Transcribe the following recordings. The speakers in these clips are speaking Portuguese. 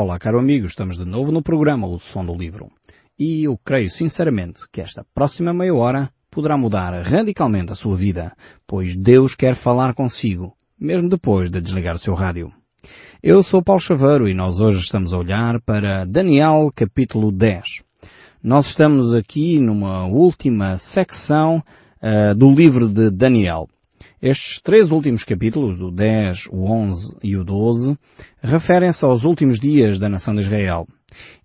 Olá, caro amigo, estamos de novo no programa O Som do Livro. E eu creio sinceramente que esta próxima meia hora poderá mudar radicalmente a sua vida, pois Deus quer falar consigo, mesmo depois de desligar o seu rádio. Eu sou Paulo Chaveiro e nós hoje estamos a olhar para Daniel capítulo 10. Nós estamos aqui numa última secção uh, do livro de Daniel. Estes três últimos capítulos, o 10, o 11 e o 12, referem-se aos últimos dias da nação de Israel.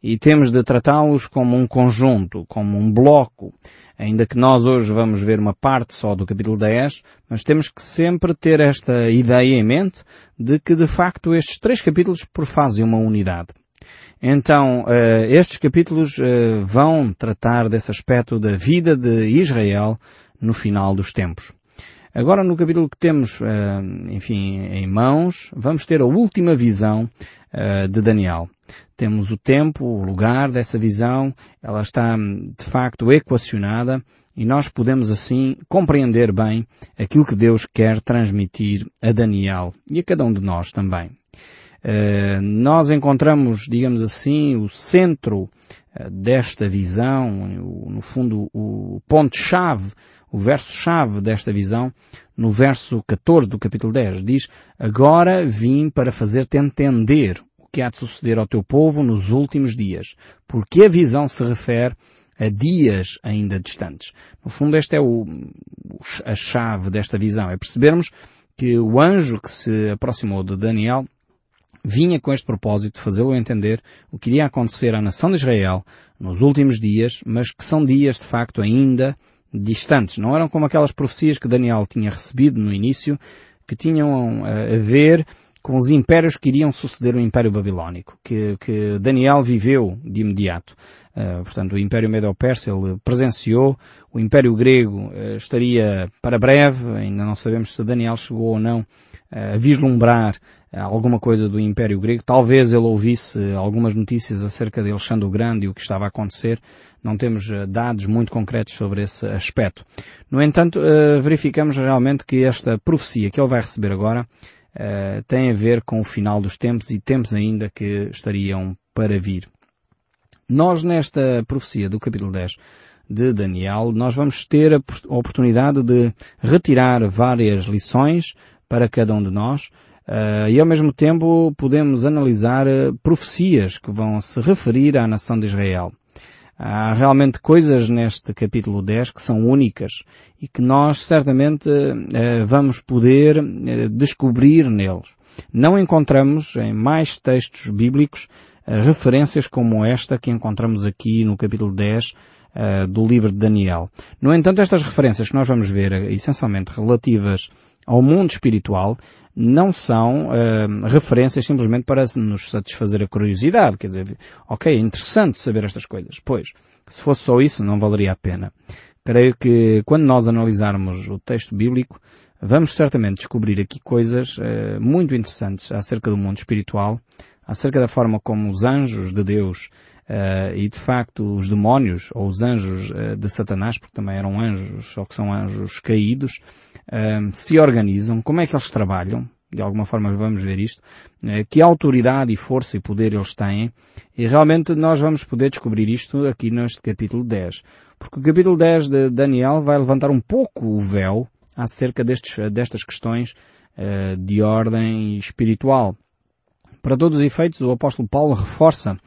E temos de tratá-los como um conjunto, como um bloco. Ainda que nós hoje vamos ver uma parte só do capítulo 10, mas temos que sempre ter esta ideia em mente de que de facto estes três capítulos prefazem uma unidade. Então, eh, estes capítulos eh, vão tratar desse aspecto da vida de Israel no final dos tempos. Agora no capítulo que temos, eh, enfim, em mãos, vamos ter a última visão eh, de Daniel. Temos o tempo, o lugar dessa visão, ela está de facto equacionada e nós podemos assim compreender bem aquilo que Deus quer transmitir a Daniel e a cada um de nós também. Uh, nós encontramos, digamos assim, o centro desta visão, no fundo o ponto-chave o verso-chave desta visão, no verso 14 do capítulo 10, diz, Agora vim para fazer-te entender o que há de suceder ao teu povo nos últimos dias, porque a visão se refere a dias ainda distantes. No fundo, esta é o, a chave desta visão, é percebermos que o anjo que se aproximou de Daniel vinha com este propósito de fazê-lo entender o que iria acontecer à nação de Israel nos últimos dias, mas que são dias de facto ainda distantes. Não eram como aquelas profecias que Daniel tinha recebido no início, que tinham eh, a ver com os impérios que iriam suceder o Império Babilónico, que, que Daniel viveu de imediato. Uh, portanto, o Império Medo-Persa ele presenciou, o Império Grego uh, estaria para breve, ainda não sabemos se Daniel chegou ou não uh, vislumbrar alguma coisa do Império Grego. Talvez ele ouvisse algumas notícias acerca de Alexandre o Grande e o que estava a acontecer. Não temos dados muito concretos sobre esse aspecto. No entanto, verificamos realmente que esta profecia que ele vai receber agora tem a ver com o final dos tempos e tempos ainda que estariam para vir. Nós, nesta profecia do capítulo 10 de Daniel, nós vamos ter a oportunidade de retirar várias lições para cada um de nós uh, e ao mesmo tempo podemos analisar uh, profecias que vão se referir à nação de Israel. Há realmente coisas neste capítulo 10 que são únicas e que nós certamente uh, vamos poder descobrir neles. Não encontramos em mais textos bíblicos referências como esta que encontramos aqui no capítulo 10 uh, do livro de Daniel. No entanto, estas referências que nós vamos ver, eh, essencialmente relativas ao mundo espiritual, não são uh, referências simplesmente para nos satisfazer a curiosidade. Quer dizer, ok, é interessante saber estas coisas. Pois, se fosse só isso, não valeria a pena. Creio que quando nós analisarmos o texto bíblico, vamos certamente descobrir aqui coisas uh, muito interessantes acerca do mundo espiritual, acerca da forma como os anjos de Deus uh, e de facto os demónios ou os anjos uh, de Satanás, porque também eram anjos, só que são anjos caídos, uh, se organizam, como é que eles trabalham, de alguma forma vamos ver isto, que autoridade e força e poder eles têm, e realmente nós vamos poder descobrir isto aqui neste capítulo 10. Porque o capítulo 10 de Daniel vai levantar um pouco o véu acerca destes, destas questões de ordem espiritual. Para todos os efeitos, o apóstolo Paulo reforça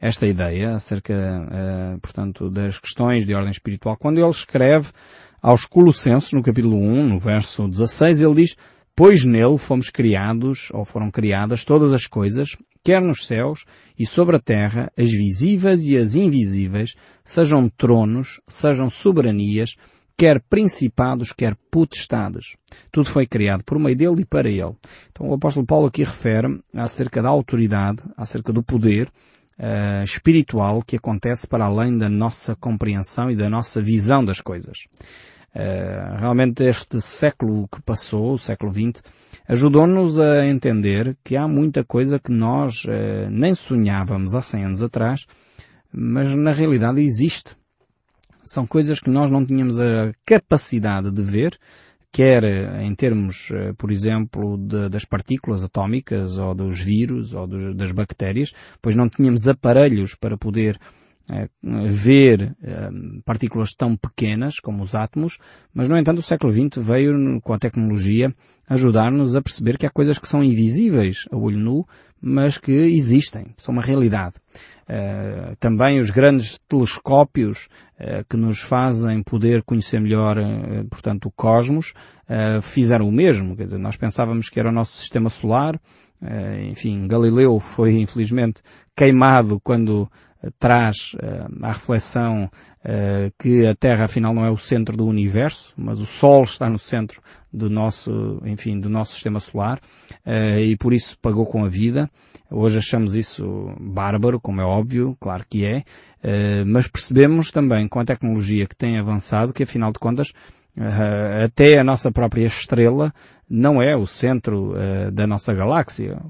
esta ideia acerca, uh, portanto, das questões de ordem espiritual. Quando ele escreve aos Colossenses, no capítulo 1, no verso 16, ele diz, Pois nele fomos criados, ou foram criadas todas as coisas, quer nos céus e sobre a terra, as visíveis e as invisíveis, sejam tronos, sejam soberanias, quer principados, quer potestades. Tudo foi criado por meio dele e para ele. Então o apóstolo Paulo aqui refere acerca da autoridade, acerca do poder uh, espiritual que acontece para além da nossa compreensão e da nossa visão das coisas. Uh, realmente este século que passou, o século XX, ajudou-nos a entender que há muita coisa que nós uh, nem sonhávamos há 100 anos atrás, mas na realidade existe são coisas que nós não tínhamos a capacidade de ver, quer em termos, por exemplo, de, das partículas atómicas ou dos vírus ou dos, das bactérias, pois não tínhamos aparelhos para poder ver partículas tão pequenas como os átomos, mas no entanto o século XX veio com a tecnologia ajudar-nos a perceber que há coisas que são invisíveis a olho nu, mas que existem, são uma realidade. Uh, também os grandes telescópios que nos fazem poder conhecer melhor, portanto, o cosmos, fizeram o mesmo. Quer dizer, nós pensávamos que era o nosso sistema solar. enfim, Galileu foi infelizmente queimado quando traz à reflexão que a Terra afinal não é o centro do universo, mas o Sol está no centro do nosso, enfim, do nosso sistema solar, e por isso pagou com a vida. Hoje achamos isso bárbaro, como é óbvio, claro que é, eh, mas percebemos também com a tecnologia que tem avançado que afinal de contas eh, até a nossa própria estrela não é o centro uh, da nossa galáxia.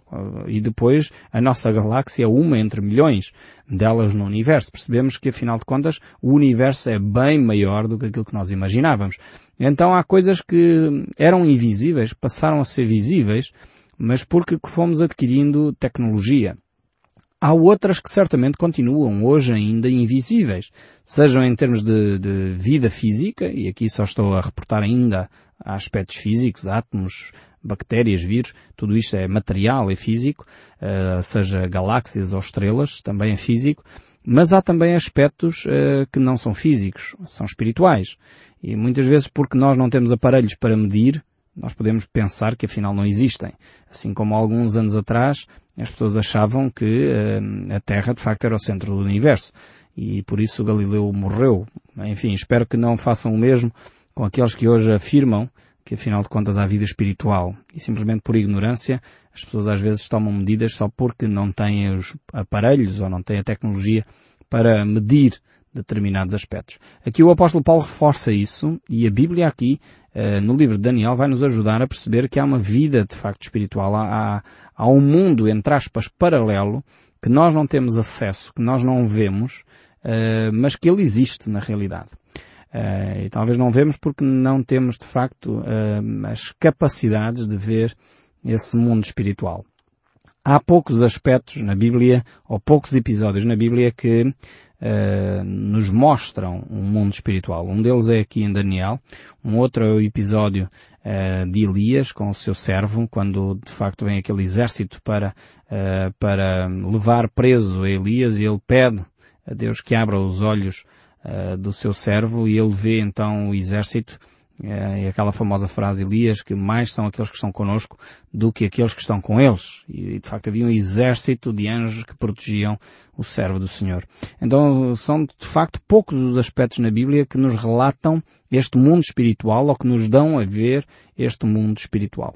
E depois a nossa galáxia é uma entre milhões delas no universo. Percebemos que afinal de contas o universo é bem maior do que aquilo que nós imaginávamos. Então há coisas que eram invisíveis, passaram a ser visíveis mas porque fomos adquirindo tecnologia. Há outras que certamente continuam hoje ainda invisíveis, sejam em termos de, de vida física, e aqui só estou a reportar ainda aspectos físicos, átomos, bactérias, vírus, tudo isto é material, é físico, uh, seja galáxias ou estrelas, também é físico, mas há também aspectos uh, que não são físicos, são espirituais. E muitas vezes porque nós não temos aparelhos para medir, nós podemos pensar que afinal não existem. Assim como alguns anos atrás as pessoas achavam que uh, a Terra de facto era o centro do universo. E por isso Galileu morreu. Enfim, espero que não façam o mesmo com aqueles que hoje afirmam que afinal de contas há vida espiritual. E simplesmente por ignorância as pessoas às vezes tomam medidas só porque não têm os aparelhos ou não têm a tecnologia para medir determinados aspectos. Aqui o apóstolo Paulo reforça isso e a Bíblia aqui eh, no livro de Daniel vai nos ajudar a perceber que há uma vida de facto espiritual, há, há um mundo, entre aspas, paralelo, que nós não temos acesso, que nós não vemos, uh, mas que ele existe na realidade. Uh, e talvez não vemos porque não temos de facto as capacidades de ver esse mundo espiritual. Há poucos aspectos na Bíblia, ou poucos episódios na Bíblia que uh, nos mostram um mundo espiritual. Um deles é aqui em Daniel, um outro é o episódio uh, de Elias com o seu servo, quando de facto vem aquele exército para, uh, para levar preso Elias e ele pede a Deus que abra os olhos do seu servo e ele vê então o exército é aquela famosa frase Elias que mais são aqueles que estão conosco do que aqueles que estão com eles. E de facto havia um exército de anjos que protegiam o servo do Senhor. Então são de facto poucos os aspectos na Bíblia que nos relatam este mundo espiritual ou que nos dão a ver este mundo espiritual.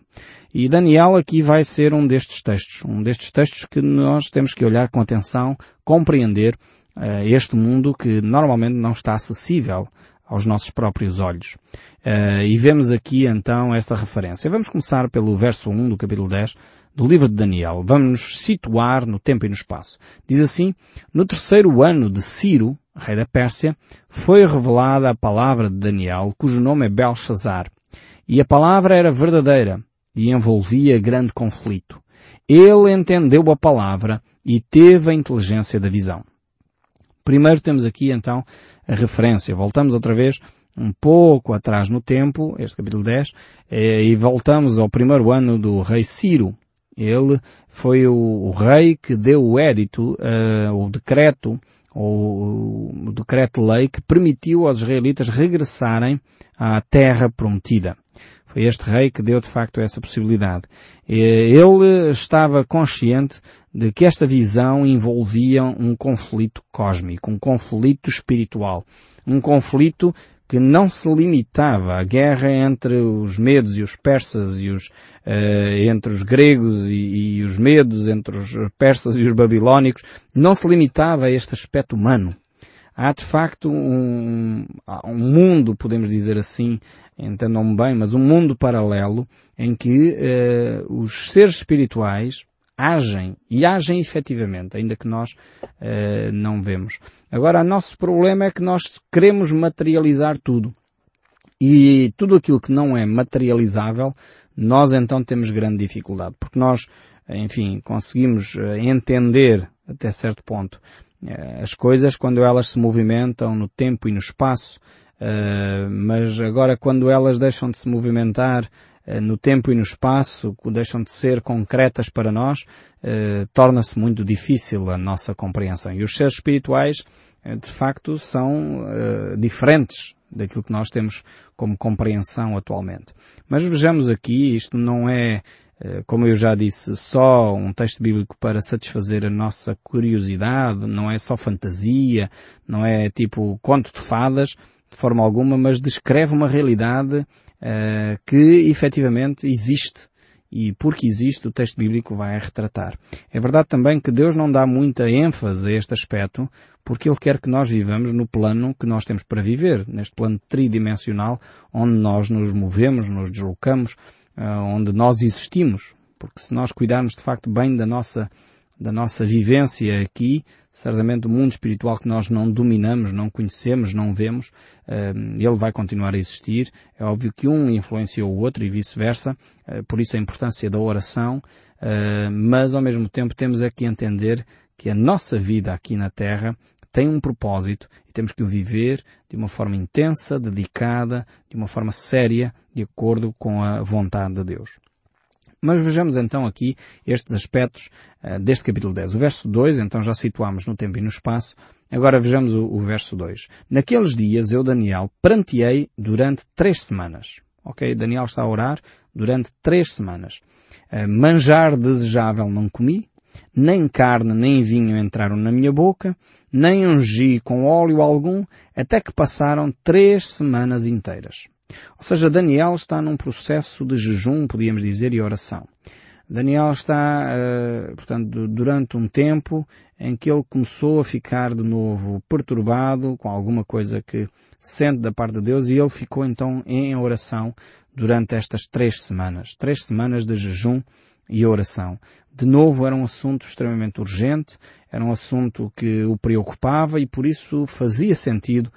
E Daniel aqui vai ser um destes textos, um destes textos que nós temos que olhar com atenção, compreender uh, este mundo que normalmente não está acessível aos nossos próprios olhos. Uh, e vemos aqui então essa referência. Vamos começar pelo verso 1 do capítulo 10 do livro de Daniel. Vamos nos situar no tempo e no espaço. Diz assim, no terceiro ano de Ciro, rei da Pérsia, foi revelada a palavra de Daniel, cujo nome é Belshazzar. E a palavra era verdadeira e envolvia grande conflito. Ele entendeu a palavra e teve a inteligência da visão. Primeiro temos aqui então a referência. Voltamos outra vez um pouco atrás no tempo, este capítulo 10, eh, e voltamos ao primeiro ano do rei Ciro. Ele foi o, o rei que deu o édito, uh, o decreto, ou o decreto-lei que permitiu aos israelitas regressarem à terra prometida. Foi este rei que deu de facto essa possibilidade. Ele estava consciente de que esta visão envolvia um conflito cósmico, um conflito espiritual, um conflito que não se limitava à guerra entre os medos e os persas e os, uh, entre os gregos e, e, os medos, entre os persas e os babilónicos, não se limitava a este aspecto humano. Há de facto um, um mundo, podemos dizer assim, entendam-me bem, mas um mundo paralelo em que uh, os seres espirituais agem e agem efetivamente, ainda que nós uh, não vemos. Agora, o nosso problema é que nós queremos materializar tudo. E tudo aquilo que não é materializável, nós então temos grande dificuldade, porque nós, enfim, conseguimos eh, entender até certo ponto as coisas quando elas se movimentam no tempo e no espaço, eh, mas agora quando elas deixam de se movimentar no tempo e no espaço, deixam de ser concretas para nós, torna-se muito difícil a nossa compreensão. E os seres espirituais, de facto, são diferentes daquilo que nós temos como compreensão atualmente. Mas vejamos aqui, isto não é, eh, como eu já disse, só um texto bíblico para satisfazer a nossa curiosidade, não é só fantasia, não é tipo conto de fadas, de forma alguma, mas descreve uma realidade uh, que efetivamente existe e porque existe o texto bíblico vai retratar. É verdade também que Deus não dá muita ênfase a este aspecto porque Ele quer que nós vivamos no plano que nós temos para viver, neste plano tridimensional onde nós nos movemos, nos deslocamos, eh, onde nós existimos. Porque se nós cuidarmos de facto bem da nossa da nossa vivência aqui, certamente o mundo espiritual que nós não dominamos, não conhecemos, não vemos, eh, ele vai continuar a existir. É óbvio que um influencia o outro e vice-versa, eh, por isso a importância da oração, eh, mas ao mesmo tempo temos aqui a entender que a nossa vida aqui na Terra tem um propósito e temos que o viver de uma forma intensa, dedicada, de uma forma séria, de acordo com a vontade de Deus. Mas vejamos então aqui estes aspectos uh, deste capítulo 10. O verso 2, então já situámos no tempo e no espaço. Agora vejamos o, o verso 2. Naqueles dias eu, Daniel, pranteei durante três semanas. Ok? Daniel está a orar durante três semanas. Uh, manjar desejável não comi, nem carne nem vinho entraram na minha boca, nem ungi com óleo algum, até que passaram três semanas inteiras. Ou seja, Daniel está num processo de jejum, podíamos dizer, e oração. Daniel está, uh, portanto, durante um tempo em que ele começou a ficar de novo perturbado com alguma coisa que sente da parte de Deus e ele ficou então em oração durante estas três semanas. Três semanas de jejum e oração. De novo, era um assunto extremamente urgente, era um assunto que o preocupava e por isso fazia sentido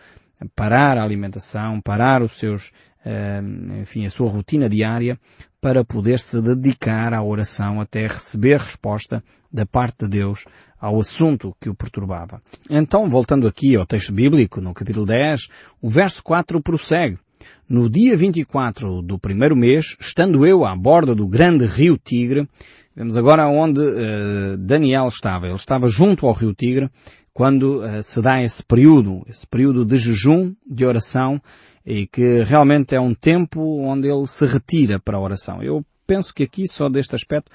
parar a alimentação, parar os seus, eh, enfim, a sua rotina diária para poder se dedicar à oração até receber resposta da parte de Deus ao assunto que o perturbava. Então, voltando aqui ao texto bíblico, no capítulo 10, o verso 4 prossegue. No dia 24 do primeiro mês, estando eu à borda do grande rio Tigre, vemos agora onde uh, Daniel estava. Ele estava junto ao rio Tigre quando uh, se dá esse período, esse período de jejum, de oração, e que realmente é um tempo onde ele se retira para a oração. Eu penso que aqui, só deste aspecto,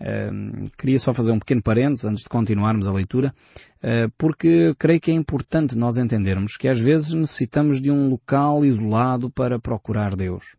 uh, queria só fazer um pequeno parênteses antes de continuarmos a leitura, uh, porque creio que é importante nós entendermos que às vezes necessitamos de um local isolado para procurar Deus.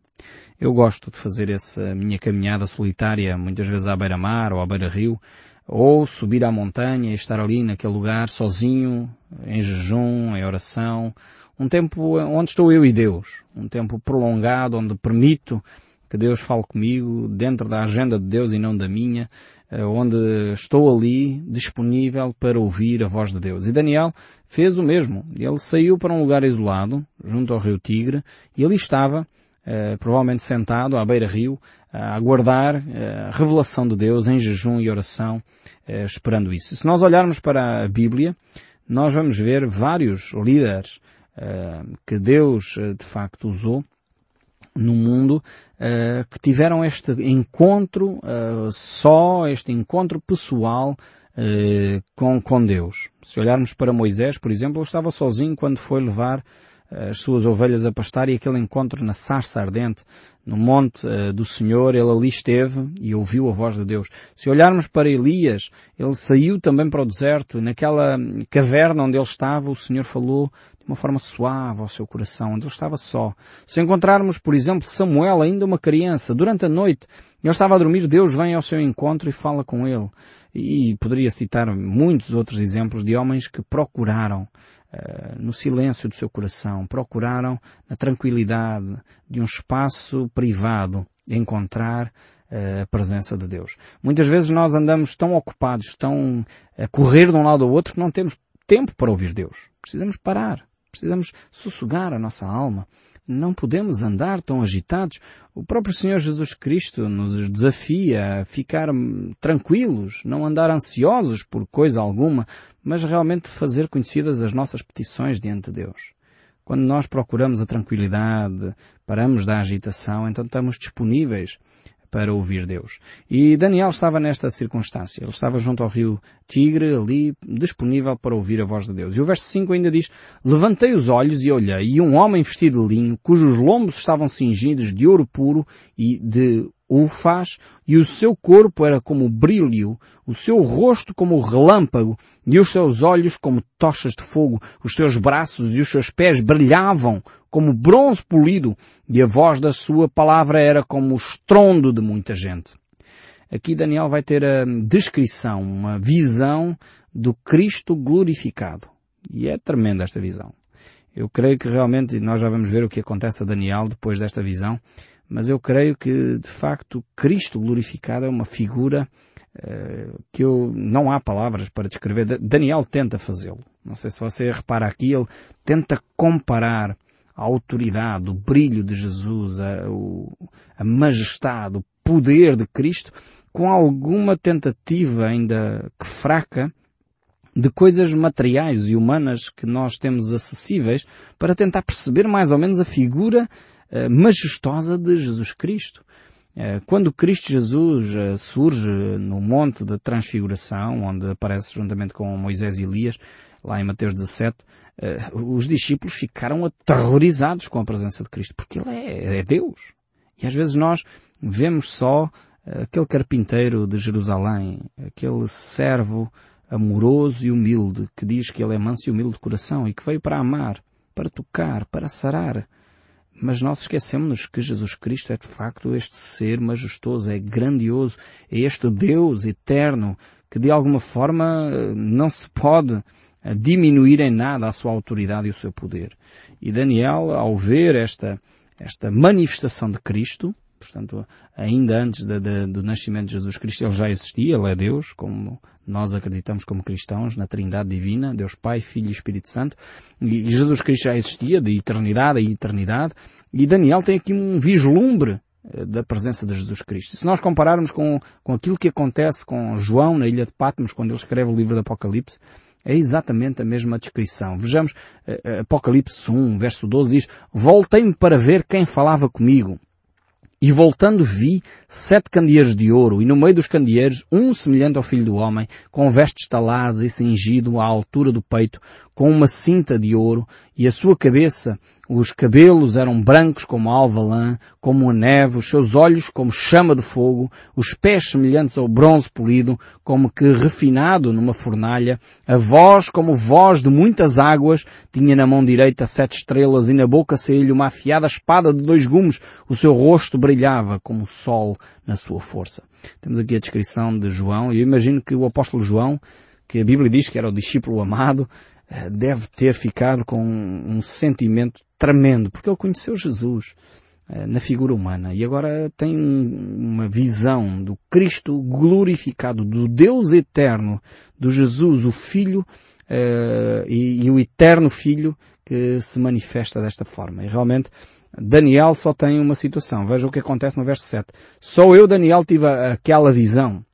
Eu gosto de fazer essa minha caminhada solitária, muitas vezes à beira-mar ou à beira-rio, ou subir à montanha e estar ali naquele lugar sozinho, em jejum, em oração, um tempo onde estou eu e Deus, um tempo prolongado onde permito que Deus fale comigo dentro da agenda de Deus e não da minha, eh, onde estou ali disponível para ouvir a voz de Deus. E Daniel fez o mesmo. Ele saiu para um lugar isolado, junto ao rio Tigre, e ali estava eh, provavelmente sentado à beira-rio, a aguardar eh, a revelação de Deus em jejum e oração, esperando isso. Se nós olharmos para a Bíblia, nós vamos ver vários líderes que Deus de facto usou no mundo que tiveram este encontro só, este encontro pessoal com, com Deus. Se olharmos para Moisés, por exemplo, ele estava sozinho quando foi levar as suas ovelhas a pastar e aquele encontro na sarça ardente, no monte uh, do Senhor, ele ali esteve e ouviu a voz de Deus. Se olharmos para Elias, ele saiu também para o deserto, naquela caverna onde ele estava, o Senhor falou de uma forma suave ao seu coração, onde ele estava só. Se encontrarmos, por exemplo, Samuel, ainda uma criança, durante a noite, ele estava a dormir, Deus vem ao seu encontro e fala com ele. E poderia citar muitos outros exemplos de homens que procuraram no silêncio do seu coração, procuraram na tranquilidade de um espaço privado encontrar eh, a presença de Deus. Muitas vezes nós andamos tão ocupados, tão a correr de um lado ao outro que não temos tempo para ouvir Deus. Precisamos parar. Precisamos sossegar a nossa alma, não podemos andar tão agitados. O próprio Senhor Jesus Cristo nos desafia a ficar tranquilos, não andar ansiosos por coisa alguma, mas realmente fazer conhecidas as nossas petições diante de Deus. Quando nós procuramos a tranquilidade, paramos da agitação, então estamos disponíveis para ouvir Deus. E Daniel estava nesta circunstância. Ele estava junto ao rio Tigre, ali, disponível para ouvir a voz de Deus. E o verso 5 ainda diz, Levantei os olhos e olhei, e um homem vestido de linho, cujos lombos estavam cingidos de ouro puro e de o faz, e o seu corpo era como brilho, o seu rosto como relâmpago, e os seus olhos como tochas de fogo, os seus braços e os seus pés brilhavam como bronze polido, e a voz da sua palavra era como o estrondo de muita gente. Aqui Daniel vai ter a descrição, uma visão do Cristo glorificado. E é tremenda esta visão. Eu creio que realmente, nós já vamos ver o que acontece a Daniel depois desta visão, mas eu creio que, de facto, Cristo glorificado é uma figura uh, que eu, não há palavras para descrever. Daniel tenta fazê-lo. Não sei se você repara aqui, ele tenta comparar a autoridade, o brilho de Jesus, a, o, a majestade, o poder de Cristo, com alguma tentativa ainda que fraca de coisas materiais e humanas que nós temos acessíveis para tentar perceber mais ou menos a figura eh, majestosa de Jesus Cristo. Eh, quando Cristo Jesus eh, surge no Monte da Transfiguração, onde aparece juntamente com Moisés e Elias, lá em Mateus 17, os discípulos ficaram aterrorizados com a presença de Cristo, porque Ele é, é Deus. E às vezes nós vemos só aquele carpinteiro de Jerusalém, aquele servo amoroso e humilde, que diz que ele é manso e humilde de coração e que veio para amar, para tocar, para sarar. Mas nós esquecemos que Jesus Cristo é de facto este ser majestoso, é grandioso, é este Deus eterno que de alguma forma não se pode diminuir em nada a sua autoridade e o seu poder. E Daniel, ao ver esta, esta manifestação de Cristo, portanto, ainda antes de, de, do nascimento de Jesus Cristo, ele já existia, ele é Deus, como nós acreditamos como cristãos, na Trindade Divina, Deus Pai, Filho e Espírito Santo, e Jesus Cristo já existia, de eternidade a eternidade, e Daniel tem aqui um vislumbre eh, da presença de Jesus Cristo. Se nós compararmos com, com aquilo que acontece com João na ilha de Patmos, quando ele escreve o livro do Apocalipse, é exatamente a mesma descrição. Vejamos, eh, eh, Apocalipse 1, verso 12 diz, Voltei-me para ver quem falava comigo. E voltando vi sete candeeiros de ouro, e no meio dos candeeiros um semelhante ao filho do homem, com vestes taladas e cingido à altura do peito, com uma cinta de ouro, e a sua cabeça, os cabelos eram brancos como a alva lã, como a neve, os seus olhos como chama de fogo, os pés semelhantes ao bronze polido, como que refinado numa fornalha, a voz como voz de muitas águas, tinha na mão direita sete estrelas e na boca saía-lhe uma afiada espada de dois gumes, o seu rosto brilhava como o sol na sua força. Temos aqui a descrição de João, e eu imagino que o apóstolo João, que a Bíblia diz que era o discípulo amado, deve ter ficado com um sentimento tremendo, porque ele conheceu Jesus eh, na figura humana e agora tem uma visão do Cristo glorificado, do Deus eterno, do Jesus, o Filho uh, e, e, o eterno Filho que se manifesta desta forma. E realmente Daniel só tem uma situação. Veja o que acontece no verso 7. Só eu, Daniel, tive aquela visão.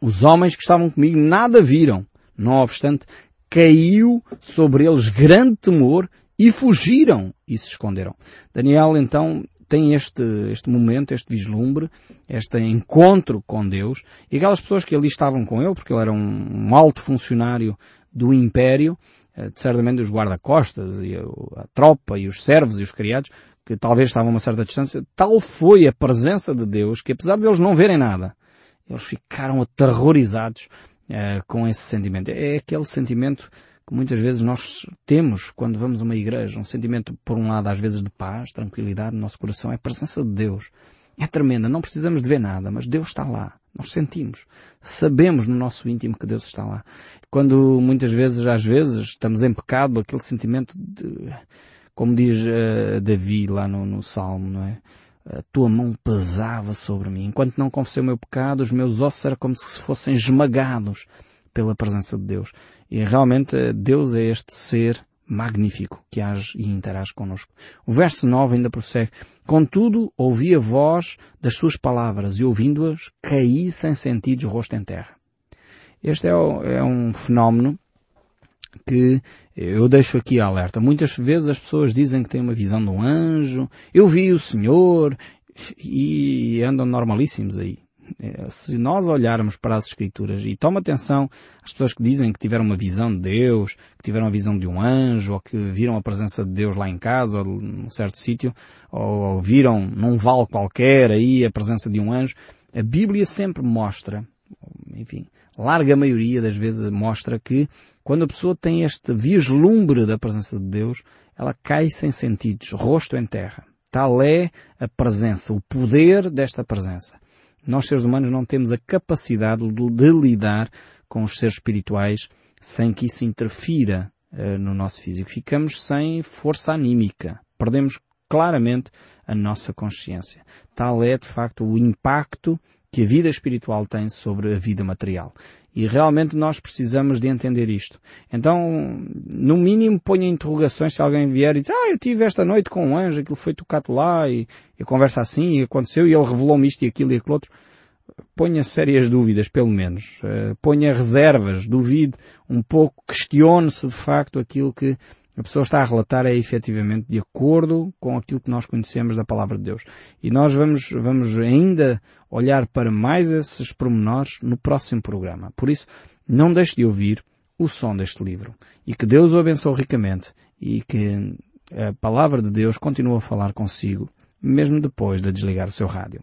Os homens que estavam comigo nada viram. Não obstante, caiu sobre eles grande temor e fugiram e se esconderam. Daniel então tem este, este momento, este vislumbre, este encontro com Deus e aquelas pessoas que ali estavam com ele, porque ele era um, um alto funcionário do império, eh, certamente os guarda-costas e a, a tropa e os servos e os criados, que talvez estavam a uma certa distância, tal foi a presença de Deus que apesar de eles não verem nada, eles ficaram aterrorizados uh, com esse sentimento. É aquele sentimento que muitas vezes nós temos quando vamos a uma igreja. Um sentimento, por um lado, às vezes de paz, tranquilidade no nosso coração. É a presença de Deus. É tremenda. Não precisamos de ver nada, mas Deus está lá. Nós sentimos. Sabemos no nosso íntimo que Deus está lá. Quando muitas vezes, às vezes, estamos em pecado, aquele sentimento de, como diz uh, Davi lá no, no Salmo, não é? A tua mão pesava sobre mim. Enquanto não confessei o meu pecado, os meus ossos eram como se fossem esmagados pela presença de Deus. E realmente Deus é este ser magnífico que age e interage connosco. O verso 9 ainda prossegue. Contudo, ouvi a voz das suas palavras e ouvindo-as, caí sem sentidos rosto em terra. Este é, é um fenómeno que eu deixo aqui alerta. Muitas vezes as pessoas dizem que têm uma visão de um anjo, eu vi o Senhor, e andam normalíssimos aí. É, se nós olharmos para as Escrituras e toma atenção às pessoas que dizem que tiveram uma visão de Deus, que tiveram a visão de um anjo, ou que viram a presença de Deus lá em casa, ou num certo sítio, ou viram num vale qualquer aí a presença de um anjo, a Bíblia sempre mostra, enfim, larga maioria das vezes mostra que quando a pessoa tem este vislumbre da presença de Deus, ela cai sem sentidos, rosto em terra. Tal é a presença, o poder desta presença. Nós, seres humanos, não temos a capacidade de, lidar com os seres espirituais sem que isso interfira uh, no nosso físico. Ficamos sem força anímica. Perdemos claramente a nossa consciência. Tal é, de facto, o impacto que a vida espiritual tem sobre a vida material. E realmente nós precisamos de entender isto. Então, no mínimo, ponha interrogações se alguém vier e diz, ah, eu tive esta noite com um anjo, aquilo foi tocado lá, e, e conversa assim, e aconteceu, e ele revelou-me isto e aquilo e aquilo outro. Ponha sérias dúvidas, pelo menos. Uh, ponha reservas, duvide um pouco, questione-se de facto aquilo que a pessoa está a relatar é efetivamente de acordo com aquilo que nós conhecemos da palavra de Deus. E nós vamos, vamos ainda olhar para mais esses pormenores no próximo programa. Por isso, não deixe de ouvir o som deste livro. E que Deus o abençoe ricamente e que a palavra de Deus continue a falar consigo, mesmo depois de desligar o seu rádio.